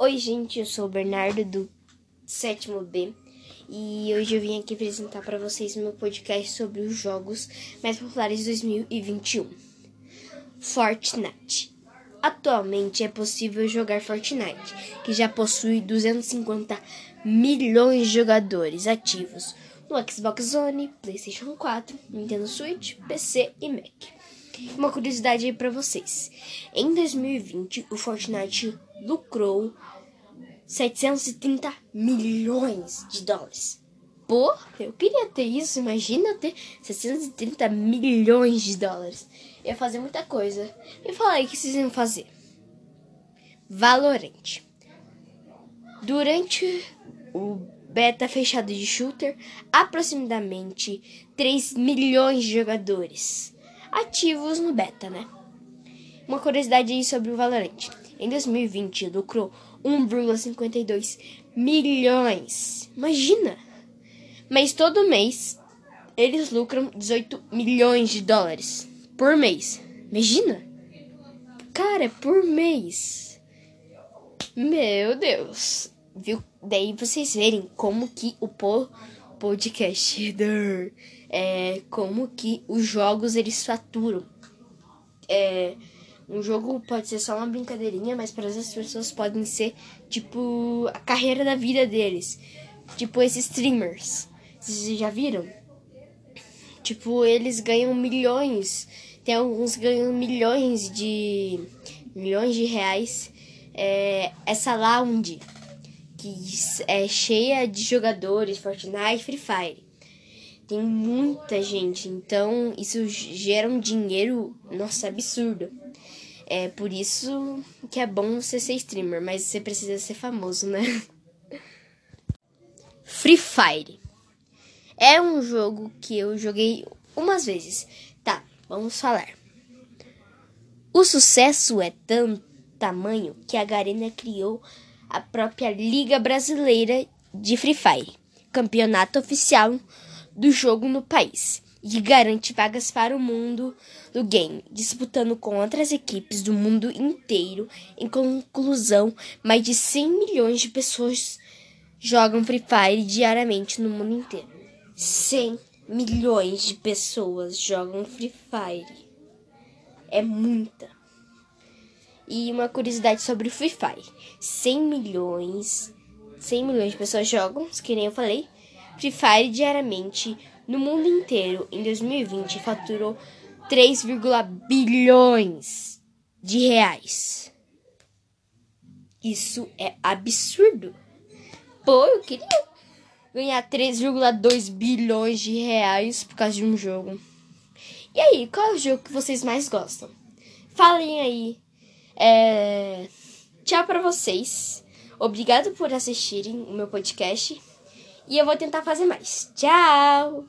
Oi, gente, eu sou o Bernardo do sétimo B e hoje eu vim aqui apresentar para vocês meu podcast sobre os jogos mais populares de 2021. Fortnite. Atualmente é possível jogar Fortnite, que já possui 250 milhões de jogadores ativos no Xbox One, PlayStation 4, Nintendo Switch, PC e Mac. Uma curiosidade aí para vocês. Em 2020, o Fortnite lucrou 730 milhões de dólares. Pô, eu queria ter isso. Imagina ter 730 milhões de dólares. Ia fazer muita coisa. Me fala aí o que vocês iam fazer. Valorant. Durante o beta fechado de shooter, aproximadamente 3 milhões de jogadores ativos no beta, né? Uma curiosidade aí sobre o Valorant. Em 2020 lucrou 1,52 milhões. Imagina! Mas todo mês eles lucram 18 milhões de dólares por mês. Imagina! Cara, por mês. Meu Deus. Viu? Daí vocês verem como que o podcast é como que os jogos eles faturam. É, um jogo pode ser só uma brincadeirinha, mas para as pessoas podem ser tipo a carreira da vida deles. Tipo esses streamers. Vocês já viram? Tipo, eles ganham milhões. Tem alguns que ganham milhões de milhões de reais. É, essa lounge que é cheia de jogadores Fortnite, Free Fire. Tem muita gente, então isso gera um dinheiro, nossa, absurdo. É por isso que é bom você ser streamer, mas você precisa ser famoso, né? Free Fire. É um jogo que eu joguei umas vezes. Tá, vamos falar. O sucesso é tanto tamanho que a Garena criou a própria Liga Brasileira de Free Fire, campeonato oficial do jogo no país que garante vagas para o mundo do game, disputando com outras equipes do mundo inteiro. Em conclusão, mais de 100 milhões de pessoas jogam Free Fire diariamente no mundo inteiro. 100 milhões de pessoas jogam Free Fire. É muita. E uma curiosidade sobre Free Fire: 100 milhões, 100 milhões de pessoas jogam, que nem eu falei, Free Fire diariamente no mundo inteiro, em 2020, faturou 3, bilhões de reais. Isso é absurdo. Pô, eu queria ganhar 3,2 bilhões de reais por causa de um jogo. E aí, qual é o jogo que vocês mais gostam? Falem aí. É... Tchau pra vocês. Obrigado por assistirem o meu podcast. E eu vou tentar fazer mais. Tchau!